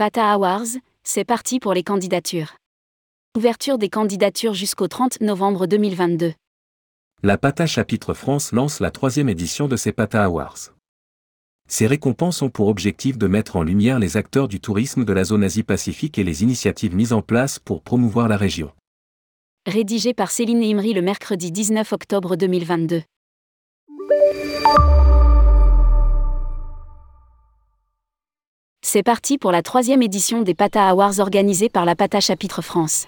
PATA Awards, c'est parti pour les candidatures. Ouverture des candidatures jusqu'au 30 novembre 2022. La PATA Chapitre France lance la troisième édition de ses PATA Awards. Ces récompenses ont pour objectif de mettre en lumière les acteurs du tourisme de la zone Asie-Pacifique et les initiatives mises en place pour promouvoir la région. Rédigé par Céline Imri le mercredi 19 octobre 2022. C'est parti pour la troisième édition des PATA Awards organisée par la PATA Chapitre France.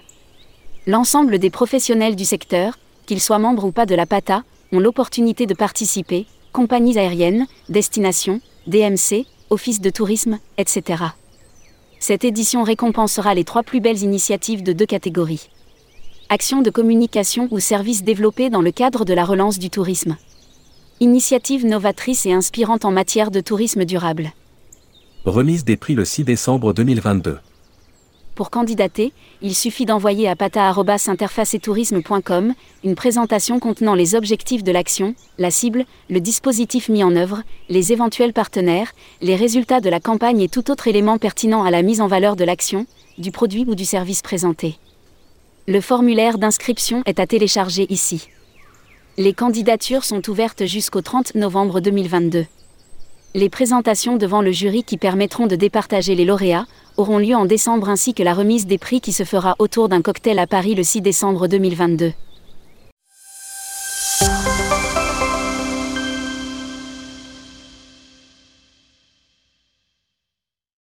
L'ensemble des professionnels du secteur, qu'ils soient membres ou pas de la PATA, ont l'opportunité de participer, compagnies aériennes, destinations, DMC, office de tourisme, etc. Cette édition récompensera les trois plus belles initiatives de deux catégories. Actions de communication ou services développés dans le cadre de la relance du tourisme. Initiative novatrice et inspirante en matière de tourisme durable. Remise des prix le 6 décembre 2022. Pour candidater, il suffit d'envoyer à pata.interfaceetourisme.com une présentation contenant les objectifs de l'action, la cible, le dispositif mis en œuvre, les éventuels partenaires, les résultats de la campagne et tout autre élément pertinent à la mise en valeur de l'action, du produit ou du service présenté. Le formulaire d'inscription est à télécharger ici. Les candidatures sont ouvertes jusqu'au 30 novembre 2022. Les présentations devant le jury qui permettront de départager les lauréats auront lieu en décembre ainsi que la remise des prix qui se fera autour d'un cocktail à Paris le 6 décembre 2022.